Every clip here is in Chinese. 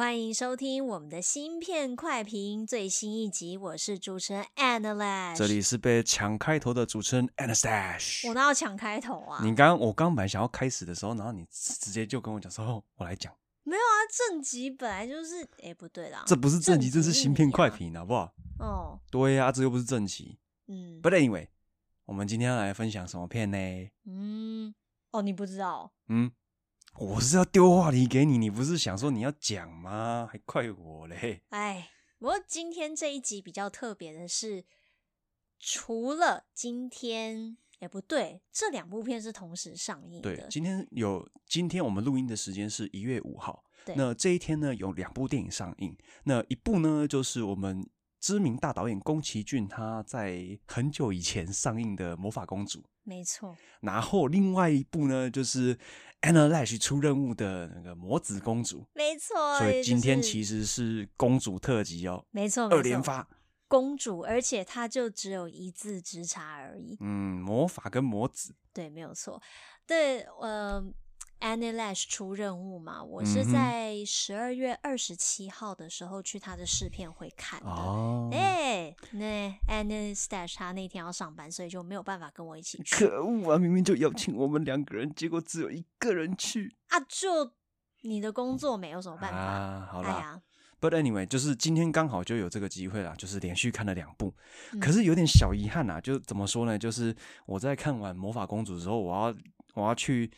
欢迎收听我们的新片快评最新一集，我是主持人 Anna，这里是被抢开头的主持人 Anastash。我哪有抢开头啊？你刚刚我刚本来想要开始的时候，然后你直接就跟我讲说：“哦，我来讲。”没有啊，正集本来就是……哎，不对啦，这不是正集，正集这是芯片快评，好不好？哦，对呀、啊，这又不是正集。嗯，But anyway，我们今天要来分享什么片呢？嗯，哦，你不知道？嗯。我是要丢话题给你，你不是想说你要讲吗？还怪我嘞！哎，不过今天这一集比较特别的是，除了今天，也不对，这两部片是同时上映的。对，今天有，今天我们录音的时间是一月五号。对，那这一天呢，有两部电影上映。那一部呢，就是我们知名大导演宫崎骏他在很久以前上映的《魔法公主》。没错。然后另外一部呢，就是 Anna Lash 出任务的那个魔子公主。没错。所以今天其实是公主特辑哦。没错。二连发。公主，而且她就只有一字之差而已。嗯，魔法跟魔子。对，没有错。对，呃。Annie Lash 出任务嘛，我是在十二月二十七号的时候去他的试片会看的。哦，哎，那 Annie Lash 他那天要上班，所以就没有办法跟我一起去。可恶啊！明明就邀请我们两个人，结果只有一个人去啊！就你的工作没有什么办法。啊，好啦。哎呀，But anyway，就是今天刚好就有这个机会啦，就是连续看了两部，嗯，可是有点小遗憾啊。就怎么说呢？就是我在看完《魔法公主》之后，我要我要去。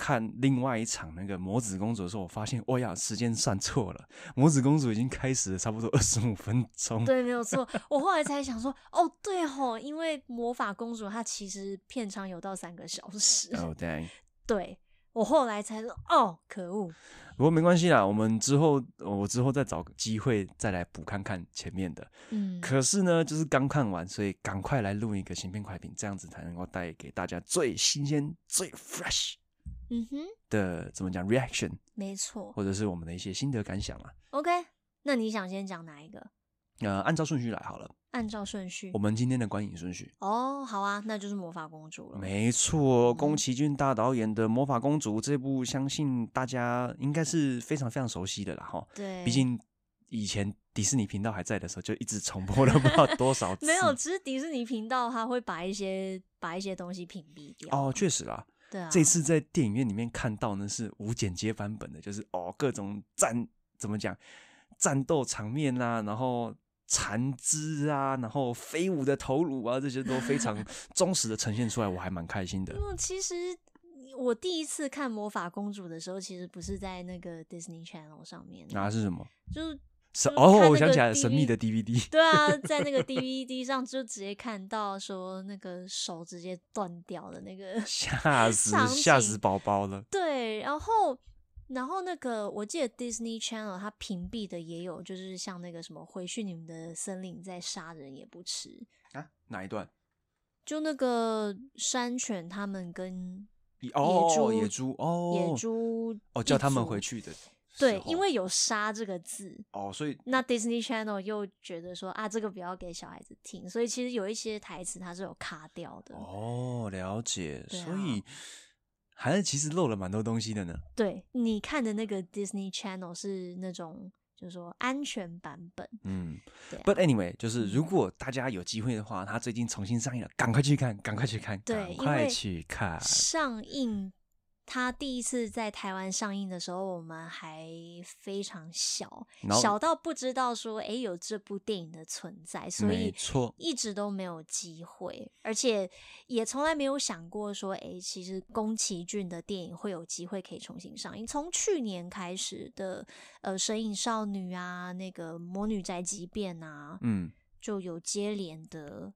看另外一场那个魔子公主的时候，我发现，哦呀，时间算错了，魔子公主已经开始了差不多二十五分钟。对，没有错。我后来才想说，哦，对吼，因为魔法公主她其实片长有到三个小时。哦，对。对，我后来才说，哦，可恶。不过没关系啦，我们之后我之后再找个机会再来补看看前面的。嗯。可是呢，就是刚看完，所以赶快来录一个新片快评，这样子才能够带给大家最新鲜、最 fresh。嗯哼，的怎么讲 reaction？没错，或者是我们的一些心得感想啊。OK，那你想先讲哪一个？呃，按照顺序来好了。按照顺序，我们今天的观影顺序。哦，好啊，那就是魔法公主了。没错，宫崎骏大导演的《魔法公主》这部，相信大家应该是非常非常熟悉的了，哈。对，毕竟以前迪士尼频道还在的时候，就一直重播了 不知道多少次。没有，只是迪士尼频道它会把一些把一些东西屏蔽掉。哦，确实啦。对啊，这次在电影院里面看到呢，是无剪接版本的，就是哦各种战怎么讲战斗场面啊，然后残肢啊，然后飞舞的头颅啊，这些都非常 忠实的呈现出来，我还蛮开心的。嗯，其实我第一次看《魔法公主》的时候，其实不是在那个 Disney Channel 上面，啊是什么？就是。是哦，我想起来了，神秘的 DVD。对啊，在那个 DVD 上就直接看到说那个手直接断掉的那个，吓死吓死宝宝了。对，然后然后那个我记得 Disney Channel 它屏蔽的也有，就是像那个什么回去你们的森林再杀人也不迟啊，哪一段？就那个山犬他们跟野猪、哦、野猪哦野猪哦叫他们回去的。对，因为有“杀”这个字哦，所以那 Disney Channel 又觉得说啊，这个不要给小孩子听，所以其实有一些台词它是有卡掉的。哦，了解，啊、所以还是其实漏了蛮多东西的呢。对，你看的那个 Disney Channel 是那种就是说安全版本。嗯，对、啊。But anyway，就是如果大家有机会的话，它最近重新上映了，赶快去看，赶快去看，对，赶快去看上映。他第一次在台湾上映的时候，我们还非常小小到不知道说，哎、欸，有这部电影的存在，所以一直都没有机会，而且也从来没有想过说，哎、欸，其实宫崎骏的电影会有机会可以重新上映。从去年开始的，呃，《神隐少女》啊，那个《魔女宅急便》啊，嗯，就有接连的。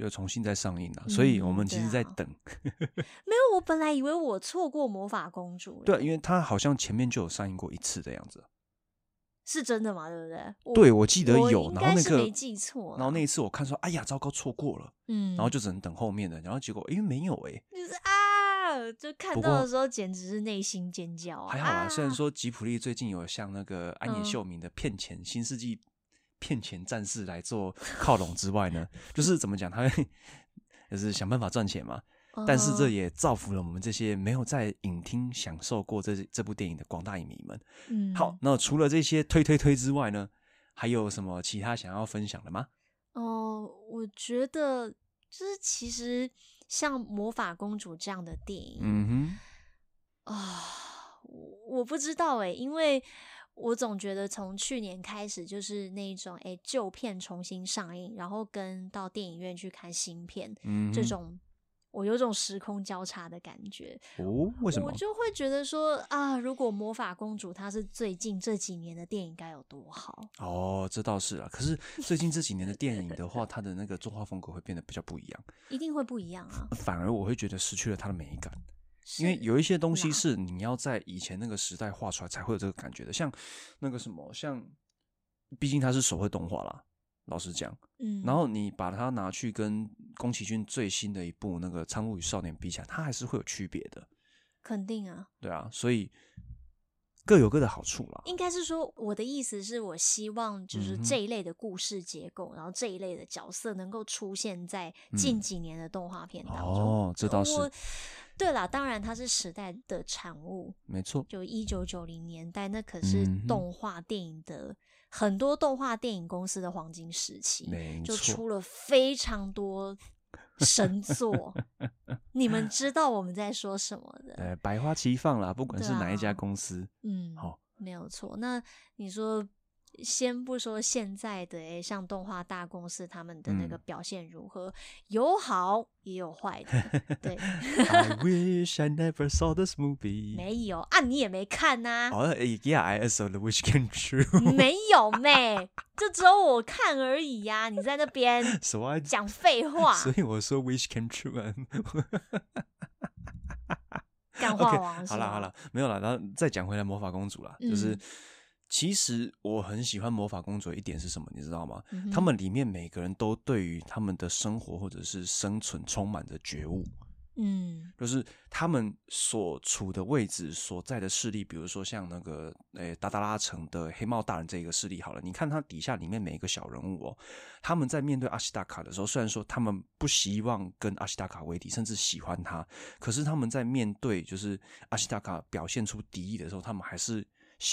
就重新再上映了，所以我们其实在等。没有，我本来以为我错过魔法公主。对，因为它好像前面就有上映过一次的样子。是真的吗？对不对？我对，我记得有，然后那个没记错，然后那一次我看说，哎呀，糟糕，错过了。嗯，然后就只能等后面的，然后结果，因为，没有哎。就是啊，就看到的时候简直是内心尖叫啊！还好啦，虽然说吉普力最近有像那个安野秀明的《骗钱、嗯、新世纪》。骗钱战士来做靠拢之外呢，就是怎么讲，他会 就是想办法赚钱嘛。但是这也造福了我们这些没有在影厅享受过这这部电影的广大影迷们。嗯，好，那除了这些推推推之外呢，还有什么其他想要分享的吗？哦、呃，我觉得就是其实像《魔法公主》这样的电影，嗯哼，啊，我我不知道哎，因为我总觉得从去年开始就是那种哎旧片重新上映，然后跟到电影院去看新片，嗯，这种。我有种时空交叉的感觉哦，为什么？我就会觉得说啊，如果魔法公主她是最近这几年的电影，该有多好哦，这倒是啊。可是最近这几年的电影的话，它的那个作画风格会变得比较不一样，一定会不一样啊。反而我会觉得失去了它的美感，是因为有一些东西是你要在以前那个时代画出来才会有这个感觉的，像那个什么，像毕竟它是手绘动画啦。老实讲，嗯，然后你把它拿去跟宫崎骏最新的一部那个《苍鹭与少年》比起来，它还是会有区别的。肯定啊，对啊，所以各有各的好处啦。应该是说，我的意思是我希望就是这一类的故事结构，嗯、然后这一类的角色能够出现在近几年的动画片当中。哦，这倒是。对啦，当然它是时代的产物，没错。就一九九零年代，那可是动画电影的。很多动画电影公司的黄金时期，没错，就出了非常多神作。你们知道我们在说什么的？对，百花齐放啦，不管是哪一家公司，啊、嗯，好，没有错。那你说。先不说现在的诶，像动画大公司他们的那个表现如何，嗯、有好也有坏的。对，I wish I never saw this movie。没有啊，你也没看呐、啊。哦、oh,，Yeah, I saw the wish came true。没有妹，就只有我看而已呀、啊。你在那边 讲废话，所以我说 wish came true 啊。干话王 okay, 好了好了，没有了，然后再讲回来魔法公主了，嗯、就是。其实我很喜欢魔法公主一点是什么？你知道吗？嗯、他们里面每个人都对于他们的生活或者是生存充满着觉悟。嗯，就是他们所处的位置所在的势力，比如说像那个诶达达拉城的黑帽大人这个势力，好了，你看他底下里面每一个小人物哦，他们在面对阿西达卡的时候，虽然说他们不希望跟阿西达卡为敌，甚至喜欢他，可是他们在面对就是阿西达卡表现出敌意的时候，他们还是。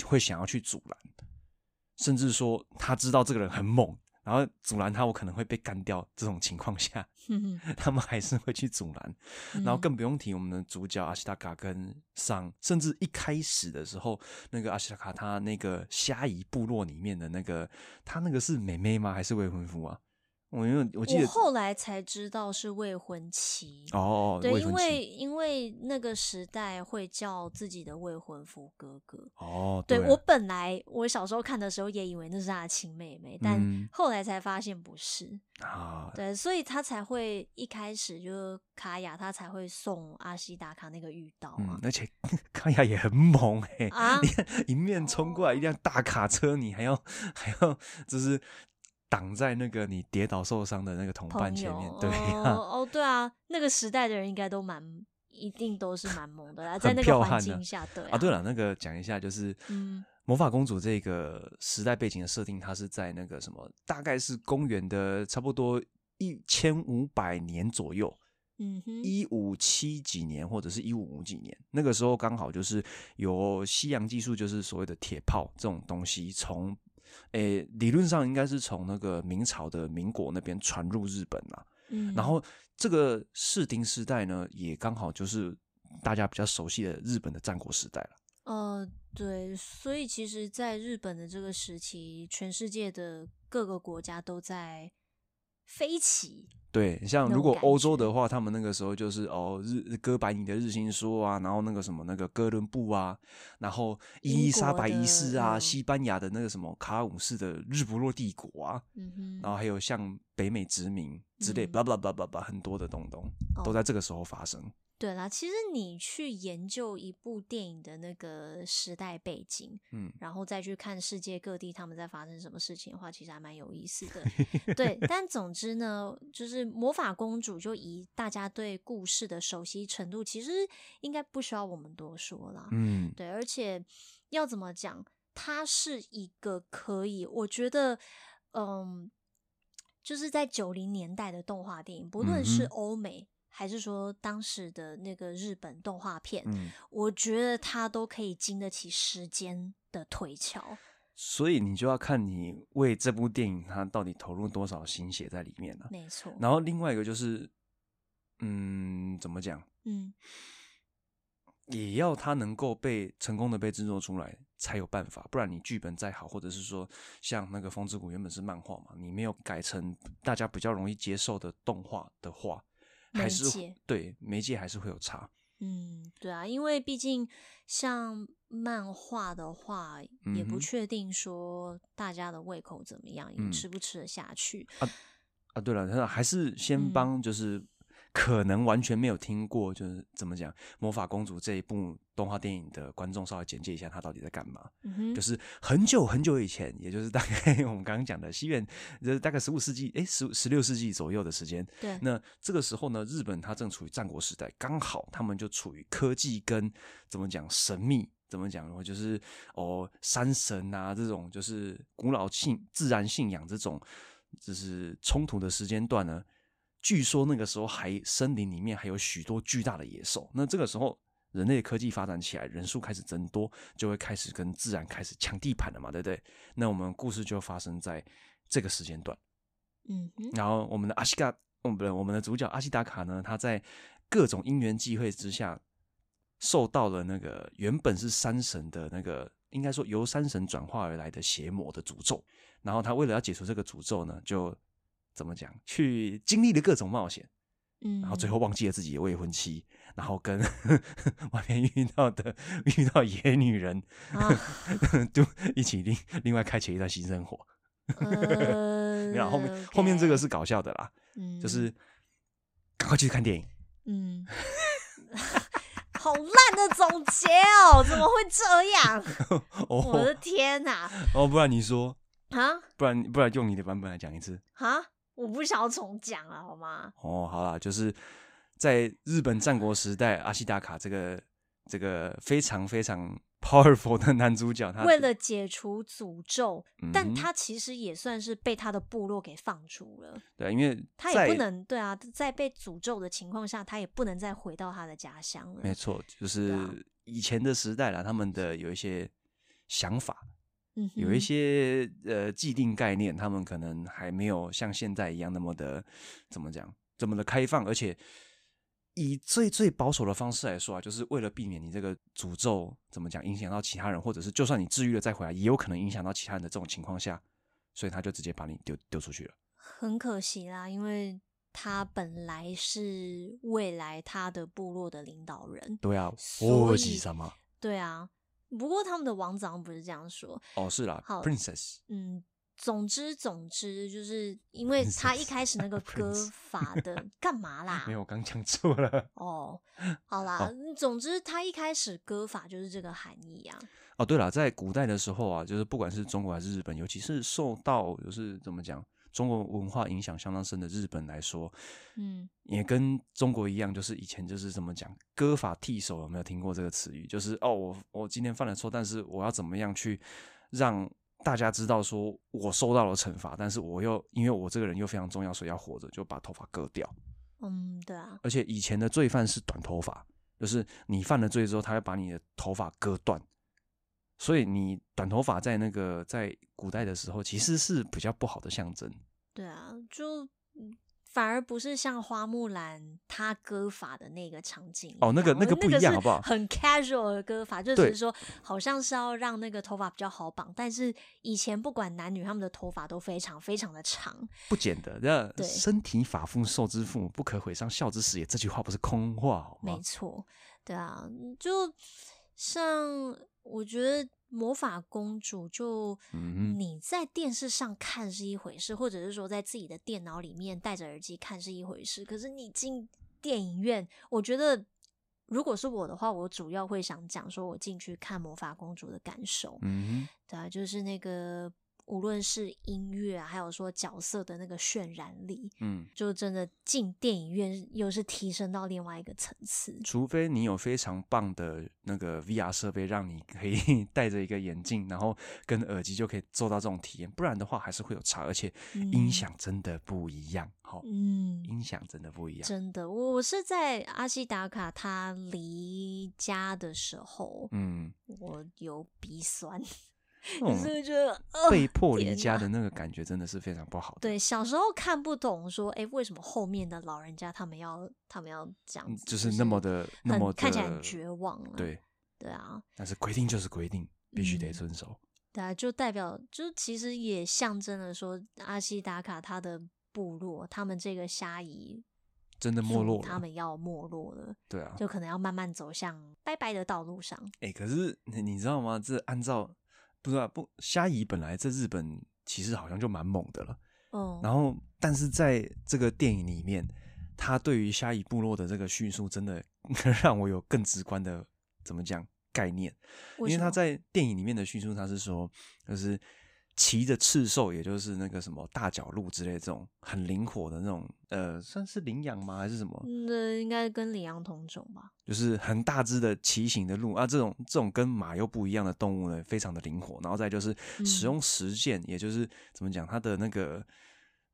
会想要去阻拦，甚至说他知道这个人很猛，然后阻拦他，我可能会被干掉。这种情况下，他们还是会去阻拦。然后更不用提我们的主角阿西达卡跟桑，甚至一开始的时候，那个阿西达卡他那个虾夷部落里面的那个，他那个是妹妹吗？还是未婚夫啊？我因为我记得我后来才知道是未婚妻哦，对，因为因为那个时代会叫自己的未婚夫哥哥。哦，对，对我本来我小时候看的时候也以为那是他的亲妹妹，但后来才发现不是啊，对，所以他才会一开始就卡雅他才会送阿西达卡那个玉刀啊，嗯，而且 卡雅也很猛哎啊，你看迎面冲过来一辆大卡车，你还要 还要就是。挡在那个你跌倒受伤的那个同伴前面，友对哦，哦，对啊，那个时代的人应该都蛮，一定都是蛮猛的啦，在那个环境下，对啊，啊对了，那个讲一下，就是嗯，魔法公主这个时代背景的设定，它是在那个什么，大概是公元的差不多一千五百年左右，嗯哼，一五七几年或者是一五五几年，那个时候刚好就是有西洋技术，就是所谓的铁炮这种东西从。诶，理论上应该是从那个明朝的民国那边传入日本啦。嗯，然后这个室町时代呢，也刚好就是大家比较熟悉的日本的战国时代了。呃，对，所以其实，在日本的这个时期，全世界的各个国家都在飞起。对，像如果欧洲的话，他们那个时候就是哦，日哥白尼的日心说啊，然后那个什么那个哥伦布啊，然后伊丽莎白一世啊，西班牙的那个什么卡尔五世的日不落帝国啊，嗯，然后还有像北美殖民之类，巴拉巴拉巴拉巴拉很多的东东都在这个时候发生。对啦，其实你去研究一部电影的那个时代背景，嗯，然后再去看世界各地他们在发生什么事情的话，其实还蛮有意思的。对，但总之呢，就是魔法公主，就以大家对故事的熟悉程度，其实应该不需要我们多说啦。嗯，对，而且要怎么讲，它是一个可以，我觉得，嗯，就是在九零年代的动画电影，不论是欧美。还是说当时的那个日本动画片，嗯，我觉得它都可以经得起时间的推敲。所以你就要看你为这部电影它到底投入多少心血在里面了。没错。然后另外一个就是，嗯，怎么讲？嗯，也要它能够被成功的被制作出来才有办法，不然你剧本再好，或者是说像那个《风之谷》原本是漫画嘛，你没有改成大家比较容易接受的动画的话，还是对媒介还是会有差。嗯，对啊，因为毕竟像。漫画的话，也不确定说大家的胃口怎么样，嗯、吃不吃得下去啊？啊，对了，还是先帮就是可能完全没有听过，就是怎么讲《魔法公主》这一部动画电影的观众稍微简介一下，它到底在干嘛？嗯、就是很久很久以前，也就是大概 我们刚刚讲的西元，就是大概十五世纪，哎，十十六世纪左右的时间。对，那这个时候呢，日本它正处于战国时代，刚好他们就处于科技跟怎么讲神秘。怎么讲的话，就是哦，山神啊，这种就是古老信自然信仰这种，就是冲突的时间段呢。据说那个时候还森林里面还有许多巨大的野兽。那这个时候人类科技发展起来，人数开始增多，就会开始跟自然开始抢地盘了嘛，对不对？那我们故事就发生在这个时间段。嗯，然后我们的阿西卡，哦不对，我们的主角阿西达卡呢，他在各种因缘际会之下。受到了那个原本是山神的那个，应该说由山神转化而来的邪魔的诅咒，然后他为了要解除这个诅咒呢，就怎么讲，去经历了各种冒险，嗯，然后最后忘记了自己的未婚妻，然后跟 外面遇到的遇到野女人，啊、就一起另另外开启一段新生活。呃、然后后面 okay, 后面这个是搞笑的啦，嗯，就是赶快去看电影，嗯。好烂的总结哦！怎么会这样？哦、我的天哪！哦，不然你说啊？不然不然用你的版本来讲一次啊？我不想要重讲了，好吗？哦，好啦，就是在日本战国时代，阿西达卡这个这个非常非常。Powerful 的男主角，他为了解除诅咒，嗯，但他其实也算是被他的部落给放逐了。对，因为他也不能对啊，在被诅咒的情况下，他也不能再回到他的家乡了。没错，就是以前的时代啦，他们的有一些想法，嗯，有一些呃既定概念，他们可能还没有像现在一样那么的怎么讲，怎么的开放，而且。以最最保守的方式来说啊，就是为了避免你这个诅咒怎么讲影响到其他人，或者是就算你治愈了再回来，也有可能影响到其他人的这种情况下，所以他就直接把你丢丢出去了。很可惜啦，因为他本来是未来他的部落的领导人。对啊，所以什么？对啊，不过他们的王子好像不是这样说。哦，是啦，好，Princess。嗯。总之，总之，就是因为他一开始那个歌法的干嘛啦？没有，我刚讲错了。哦，好啦，哦、总之他一开始歌法就是这个含义啊。哦，对了，在古代的时候啊，就是不管是中国还是日本，尤其是受到就是怎么讲中国文化影响相当深的日本来说，嗯，也跟中国一样，就是以前就是怎么讲割发剃手，有没有听过这个词语？就是哦，我我今天犯了错，但是我要怎么样去让。大家知道说我受到了惩罚，但是我又因为我这个人又非常重要，所以要活着，就把头发割掉。嗯，对啊。而且以前的罪犯是短头发，就是你犯了罪之后，他会把你的头发割断。所以你短头发在那个在古代的时候，其实是比较不好的象征。对啊，就。反而不是像花木兰她割发的那个场景哦，那个那个不一样，好不好？很 casual 的割法，就只是说好像是要让那个头发比较好绑。但是以前不管男女，他们的头发都非常非常的长，不剪的。那身体发肤受之父母，不可毁伤孝之始也。这句话不是空话，好吗？没错，对啊，就像我觉得。魔法公主就你在电视上看是一回事，或者是说在自己的电脑里面戴着耳机看是一回事。可是你进电影院，我觉得如果是我的话，我主要会想讲说我进去看魔法公主的感受。嗯，对啊，就是那个无论是音乐啊，还有说角色的那个渲染力，嗯，就真的进电影院又是提升到另外一个层次。除非你有非常棒的那个 VR 设备，让你可以 戴着一个眼镜，然后跟耳机就可以做到这种体验，不然的话还是会有差，而且音响真的不一样。好，嗯，音响真的不一样。真的，我我是在阿西达卡他离家的时候，嗯，我有鼻酸。可是觉得被迫离家的那个感觉真的是非常不好的。对，小时候看不懂，说哎，为什么后面的老人家他们要他们要这样子，就是那么的那么看起来很绝望。对，对啊。但是规定就是规定，必须得遵守。对啊，就代表就其实也象征了说阿西达卡他的部落，他们这个虾夷真的没落了，他们要没落了。对啊，就可能要慢慢走向拜拜的道路上。哎，可是你知道吗？这按照。不是啊，不，虾夷本来在日本其实好像就蛮猛的了。嗯，然后，但是在这个电影里面，他对于虾夷部落的这个叙述，真的 让我有更直观的怎么讲概念。因为他在电影里面的叙述，他是说，就是。骑着赤兽，也就是那个什么大角鹿之类这种很灵活的那种，呃，算是羚羊吗？还是什么？那应该跟羚羊同种吧。就是很大只的骑行的鹿啊，这种这种跟马又不一样的动物呢，非常的灵活。然后再就是使用实践，嗯、也就是怎么讲，它的那个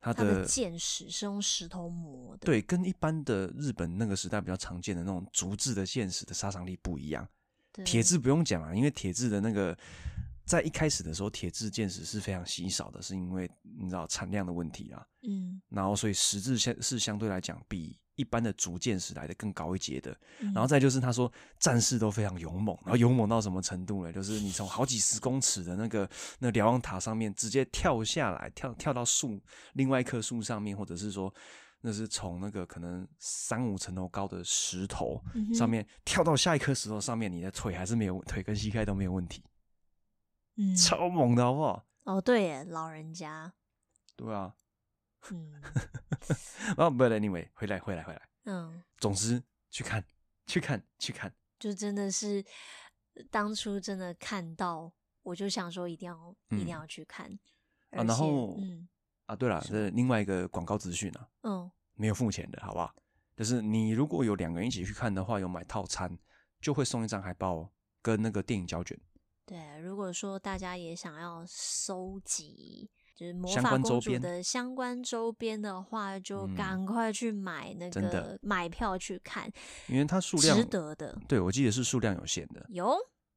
它的剑矢是用石头磨的。对，跟一般的日本那个时代比较常见的那种竹制的剑矢的杀伤力不一样。铁制不用讲啊，因为铁制的那个。在一开始的时候，铁质剑矢是非常稀少的，是因为你知道产量的问题啊。嗯，然后所以石质相是相对来讲比一般的竹剑矢来的更高一阶的。嗯、然后再就是他说战士都非常勇猛，然后勇猛到什么程度呢？就是你从好几十公尺的那个那瞭望塔上面直接跳下来，跳跳到树另外一棵树上面，或者是说那是从那个可能三五层楼高的石头上面跳到下一颗石头上面，你的腿还是没有腿跟膝盖都没有问题。嗯，超猛的好不好？哦，对耶，老人家。对啊。嗯。哦，不，anyway，回来，回来，回来。嗯。总之，去看，去看，去看。就真的是当初真的看到，我就想说一定要，嗯、一定要去看。啊，然后，嗯，啊，对了，这是另外一个广告资讯啊。嗯。没有付钱的，好不好？就是你如果有两个人一起去看的话，有买套餐，就会送一张海报跟那个电影胶卷。对，如果说大家也想要收集就是魔法公主的相关周边的话，就赶快去买那个买票去看，因为它数量值得的。对，我记得是数量有限的，有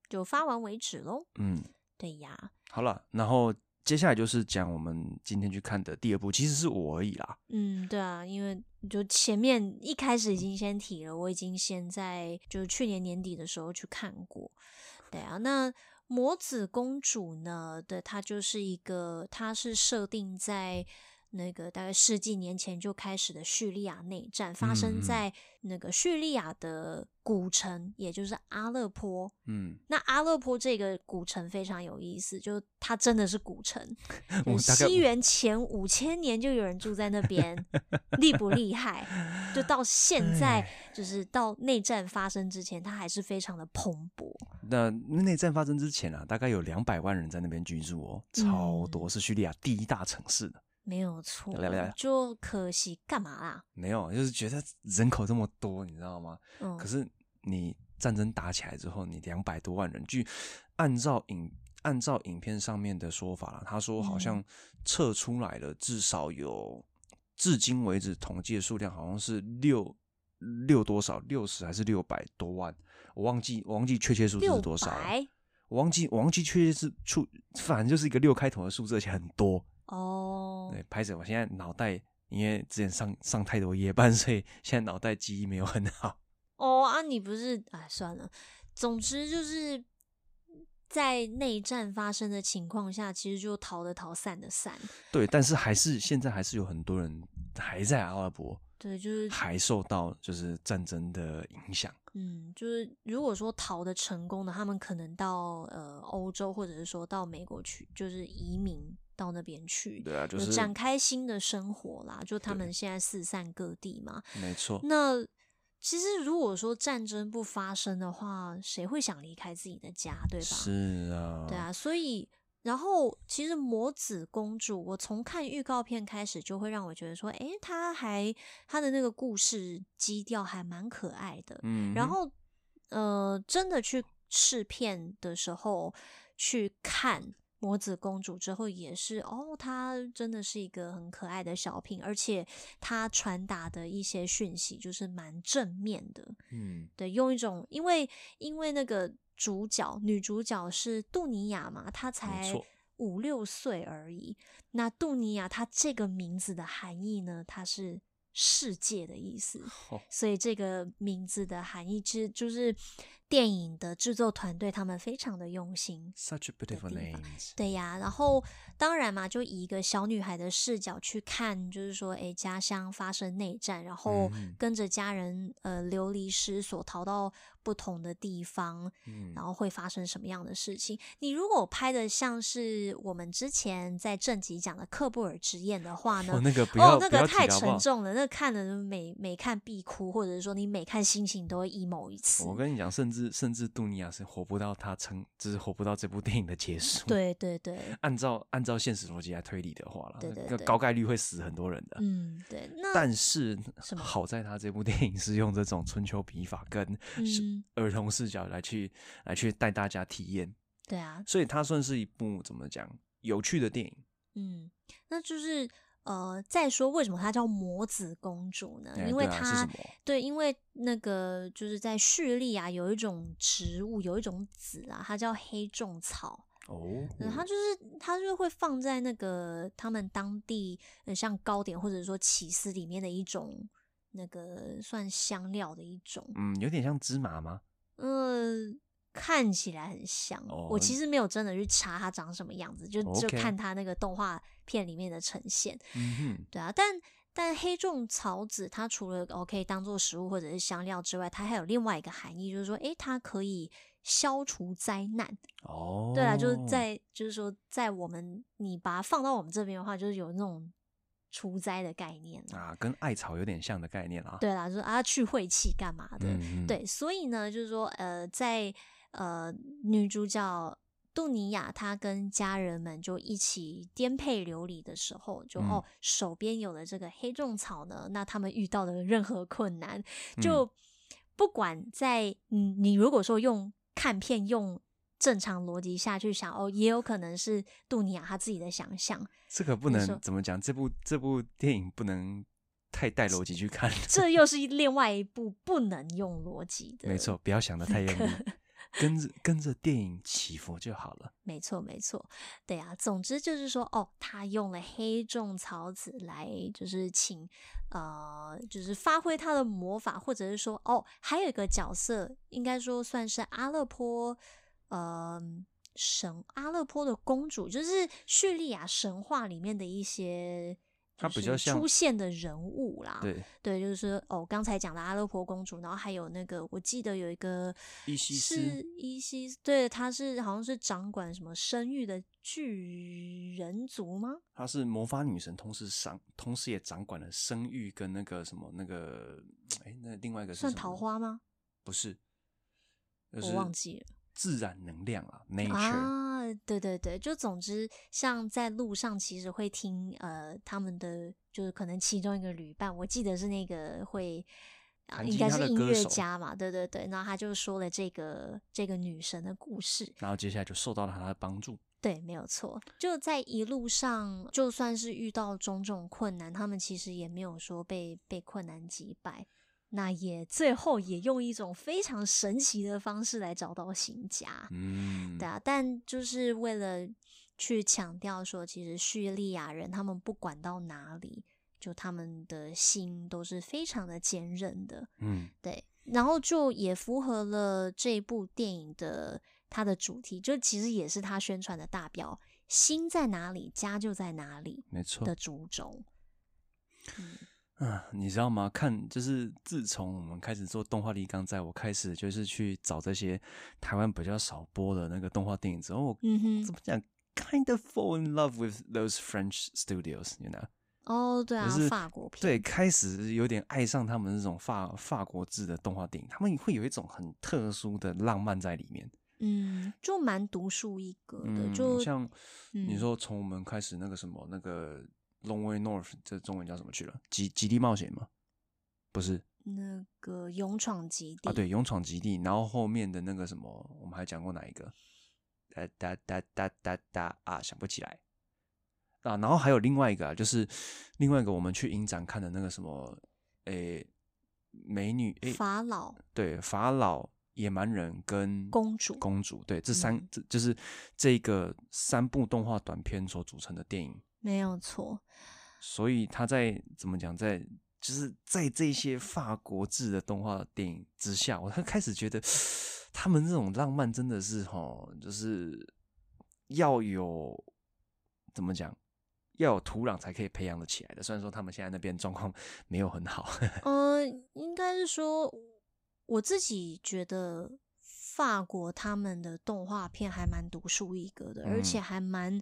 就发完为止喽。嗯，对呀。好了，然后接下来就是讲我们今天去看的第二部，其实是我而已啦。嗯，对啊，因为就前面一开始已经先提了，我已经先在就去年年底的时候去看过。对啊，那。魔子公主呢？对，她就是一个，她是设定在那个大概世纪年前就开始的叙利亚内战，发生在那个叙利亚的古城，也就是阿勒颇。嗯，那阿勒颇这个古城非常有意思，就它真的是古城。西元前五千年就有人住在那边，厉不厉害？就到现在，就是到内战发生之前，它还是非常的蓬勃。那内战发生之前啊，大概有两百万人在那边居住哦，超多，是叙利亚第一大城市的，没有错。就可惜干嘛啦？没有，就是觉得人口这么多，你知道吗？嗯。可是你战争打起来之后，你两百多万人，据按照影按照影片上面的说法，他说好像撤出来了，至少有至今为止统计的数量好像是六六多少，六十还是六百多万。我忘记我忘记确切数字是多少了，我忘记我忘记确切是出，反正就是一个六开头的数字，而且很多哦。对，拍子，我现在脑袋因为之前上上太多夜班，所以现在脑袋记忆没有很好。哦啊，你不是哎，算了，总之就是在内战发生的情况下，其实就逃的逃，散的散。对，但是还是现在还是有很多人还在阿拉伯。对，就是还受到就是战争的影响。嗯，就是如果说逃的成功的，他们可能到呃欧洲，或者是说到美国去，就是移民到那边去。对啊，就是展开新的生活啦。就他们现在四散各地嘛。没错。那其实如果说战争不发生的话，谁会想离开自己的家，对吧？是啊。对啊，所以。然后其实魔子公主，我从看预告片开始就会让我觉得说，诶，她还她的那个故事基调还蛮可爱的。嗯，然后呃，真的去试片的时候去看魔子公主之后，也是哦，她真的是一个很可爱的小品，而且她传达的一些讯息就是蛮正面的。嗯，对，用一种因为因为那个。主角女主角是杜尼亚嘛？她才五六岁而已。那杜尼亚她这个名字的含义呢？它是世界的意思，所以这个名字的含义其实就是。电影的制作团队他们非常的用心，Such a beautiful name。对呀，然后当然嘛，就以一个小女孩的视角去看，就是说，哎，家乡发生内战，然后跟着家人呃流离失所，逃到不同的地方，嗯，然后会发生什么样的事情？你如果拍的像是我们之前在正集讲的《克布尔之宴》的话呢，哦，那个不要，哦，那个太沉重了，那，看了每每看必哭，或者是说你每看心情都会 emo 一次。我跟你讲，甚至。甚至杜尼亚是活不到他成，就是活不到这部电影的结束。对对对，按照按照现实逻辑来推理的话了，对对对，高概率会死很多人的。嗯，对。那但是好在他这部电影是用这种春秋笔法跟儿童视角来去、嗯、来去带大家体验。对啊，所以它算是一部怎么讲有趣的电影。嗯，那就是。呃，再说为什么她叫魔子公主呢？因为她、欸、对、啊、对，因为那个就是在叙利亚有一种植物，有一种籽啊，它叫黑种草。哦，它就是它就是会放在那个他们当地像糕点或者说起司里面的一种那个算香料的一种。嗯，有点像芝麻吗？嗯、呃。看起来很像，oh, 我其实没有真的去查它长什么样子，就.就看它那个动画片里面的呈现。对啊，但但黑种草籽它除了 OK 当做食物或者是香料之外，它还有另外一个含义，就是说，诶，它可以消除灾难。哦，oh. 对啊，就是在就是说，在我们你把它放到我们这边的话，就是有那种除灾的概念啊，跟艾草有点像的概念啊。对啦，就是啊去晦气干嘛的？对，所以呢，就是说呃，在呃，女主角杜尼亚，她跟家人们就一起颠沛流离的时候，就、嗯、哦，手边有了这个黑种草呢。那他们遇到的任何困难，就不管在嗯，你如果说用看片用正常逻辑下去想，哦，也有可能是杜尼亚她自己的想象。这可不能怎么讲？这部这部电影不能太带逻辑去看，这又是另外一部不能用逻辑的。没错，不要想的太用力。跟着跟着电影起伏就好了。没错，没错，对啊。总之就是说，哦，他用了黑种草籽来，就是请，呃，就是发挥他的魔法，或者是说，哦，还有一个角色，应该说算是阿勒颇，呃，神阿勒颇的公主，就是叙利亚神话里面的一些。他比较像出现的人物啦，对对，就是说哦，刚才讲的阿勒婆公主，然后还有那个，我记得有一个伊西斯，伊西斯，对，他是好像是掌管什么生育的巨人族吗？她是魔法女神，同时掌，同时也掌管了生育跟那个什么那个，哎，那另外一个是算桃花吗？不是，就是、我忘记了。自然能量啊，nature 啊，对对对，就总之，像在路上，其实会听呃他们的，就是可能其中一个旅伴，我记得是那个会，啊、应该是音乐家嘛，对对对，然后他就说了这个这个女神的故事，然后接下来就受到了他的帮助，对，没有错，就在一路上，就算是遇到种种困难，他们其实也没有说被被困难击败。那也最后也用一种非常神奇的方式来找到新家，嗯，对啊，但就是为了去强调说，其实叙利亚人他们不管到哪里，就他们的心都是非常的坚韧的，嗯，对，然后就也符合了这部电影的它的主题，就其实也是他宣传的大标：心在哪里，家就在哪里，没错。的主轴，嗯。嗯，你知道吗？看，就是自从我们开始做动画立刚在我开始就是去找这些台湾比较少播的那个动画电影之后，嗯哼，怎么讲？Kind of fall in love with those French studios，you know？哦，对啊，就是法国片，对，开始有点爱上他们这种法法国制的动画电影，他们会有一种很特殊的浪漫在里面。嗯，就蛮独树一格的，嗯、就像你说从我们开始那个什么、嗯、那个 Long Way North，这中文叫什么去了？极极地冒险吗？不是，那个勇闯极地啊，对，勇闯极地。然后后面的那个什么，我们还讲过哪一个？哒哒哒哒哒哒啊，想不起来啊。然后还有另外一个啊，就是另外一个我们去影展看的那个什么，诶，美女诶，法老，对，法老。野蛮人跟公主，公主，对，这三，这、嗯、就是这个三部动画短片所组成的电影，没有错。所以他在怎么讲，在就是在这些法国制的动画电影之下，我 开始觉得他们这种浪漫真的是齁，就是要有怎么讲，要有土壤才可以培养的起来的。虽然说他们现在那边状况 没有很好，嗯、呃，应该是说。我自己觉得法国他们的动画片还蛮独树一格的，嗯、而且还蛮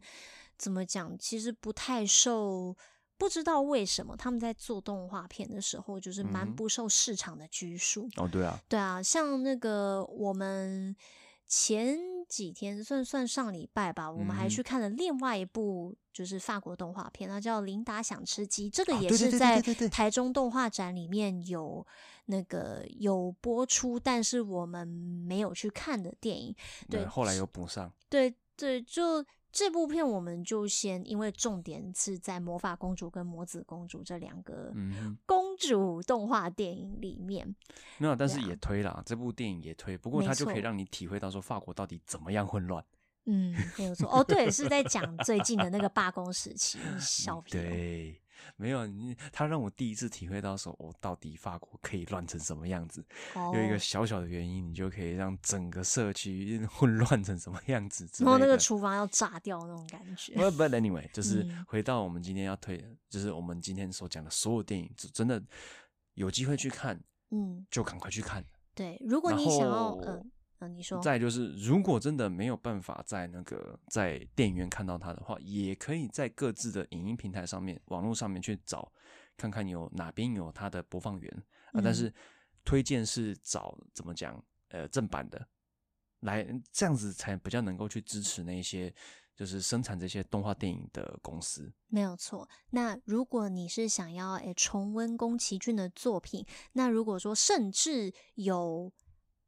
怎么讲？其实不太受，不知道为什么他们在做动画片的时候，就是蛮不受市场的拘束。哦，对啊，对啊，像那个我们前几天算算上礼拜吧，我们还去看了另外一部就是法国动画片，它叫《琳达想吃鸡》，这个也是在台中动画展里面有。那个有播出，但是我们没有去看的电影，对，后来又补上。对对，就这部片，我们就先，因为重点是在魔法公主跟魔子公主这两个公主动画电影里面。嗯、没有，但是也推了这部电影也推，不过它就可以让你体会到说法国到底怎么样混乱。嗯，没有错。哦，对，是在讲最近的那个罢工时期，小品。对。没有你，他让我第一次体会到说，哦，到底法国可以乱成什么样子？哦、有一个小小的原因，你就可以让整个社区混乱成什么样子？然后那个厨房要炸掉那种感觉。But, but anyway，就是回到我们今天要推，嗯、就是我们今天所讲的所有电影，真的有机会去看，嗯，就赶快去看。对，如果你想要，嗯。嗯，你说。再就是，如果真的没有办法在那个在电影院看到它的话，也可以在各自的影音平台上面、网络上面去找，看看有哪边有它的播放源啊。但是推荐是找怎么讲，呃，正版的，来这样子才比较能够去支持那些就是生产这些动画电影的公司。没有错。那如果你是想要诶重温宫崎骏的作品，那如果说甚至有。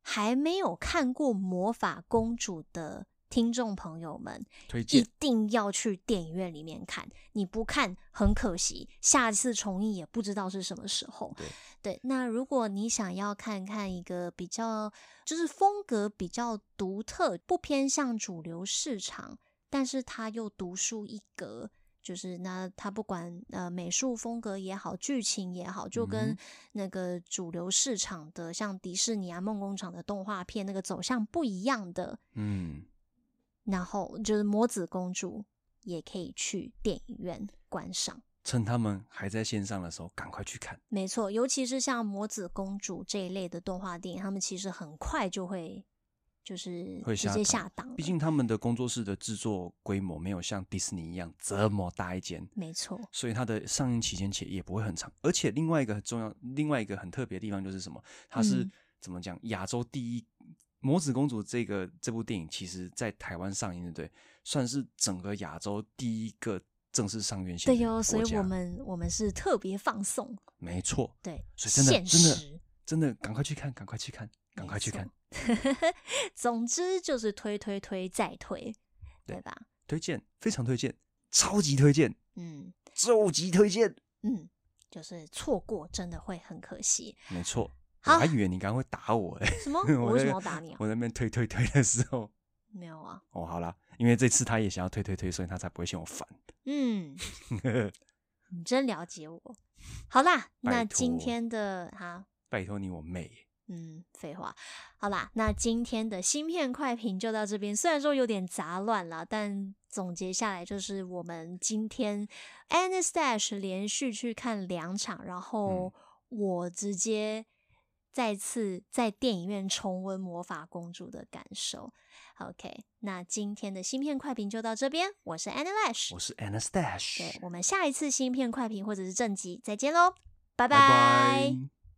还没有看过《魔法公主》的听众朋友们，推荐一定要去电影院里面看。你不看很可惜，下次重映也不知道是什么时候。对，对，那如果你想要看看一个比较，就是风格比较独特，不偏向主流市场，但是它又独树一格。就是那他不管呃美术风格也好，剧情也好，就跟那个主流市场的像迪士尼啊、梦工厂的动画片那个走向不一样的，嗯，然后就是魔子公主也可以去电影院观赏，趁他们还在线上的时候赶快去看。没错，尤其是像魔子公主这一类的动画电影，他们其实很快就会。就是会直接下档，毕竟他们的工作室的制作规模没有像迪士尼一样这么大一间，没错，所以它的上映期间且也不会很长。而且另外一个很重要，另外一个很特别的地方就是什么？它是、嗯、怎么讲？亚洲第一《魔子公主》这个这部电影，其实在台湾上映的，对，算是整个亚洲第一个正式上院线。对哟，所以我们我们是特别放送，没错，对，所以真的真的真的赶快去看，赶快去看，赶快去看。总之就是推推推再推，对吧？推荐非常推荐，超级推荐，嗯，超级推荐，嗯，就是错过真的会很可惜。没错，我还以为你刚刚会打我哎，什么？我为什么要打你啊？我在那边推推推的时候，没有啊。哦，好啦，因为这次他也想要推推推，所以他才不会嫌我烦。嗯，你真了解我。好啦，那今天的哈，拜托你我妹。嗯，废话，好啦，那今天的芯片快评就到这边。虽然说有点杂乱了，但总结下来就是我们今天 Anastash 连续去看两场，然后我直接再次在电影院重温《魔法公主》的感受。OK，那今天的芯片快评就到这边。我是 Anastash，我是 Anastash。对，我们下一次芯片快评或者是正集再见喽，拜拜。Bye bye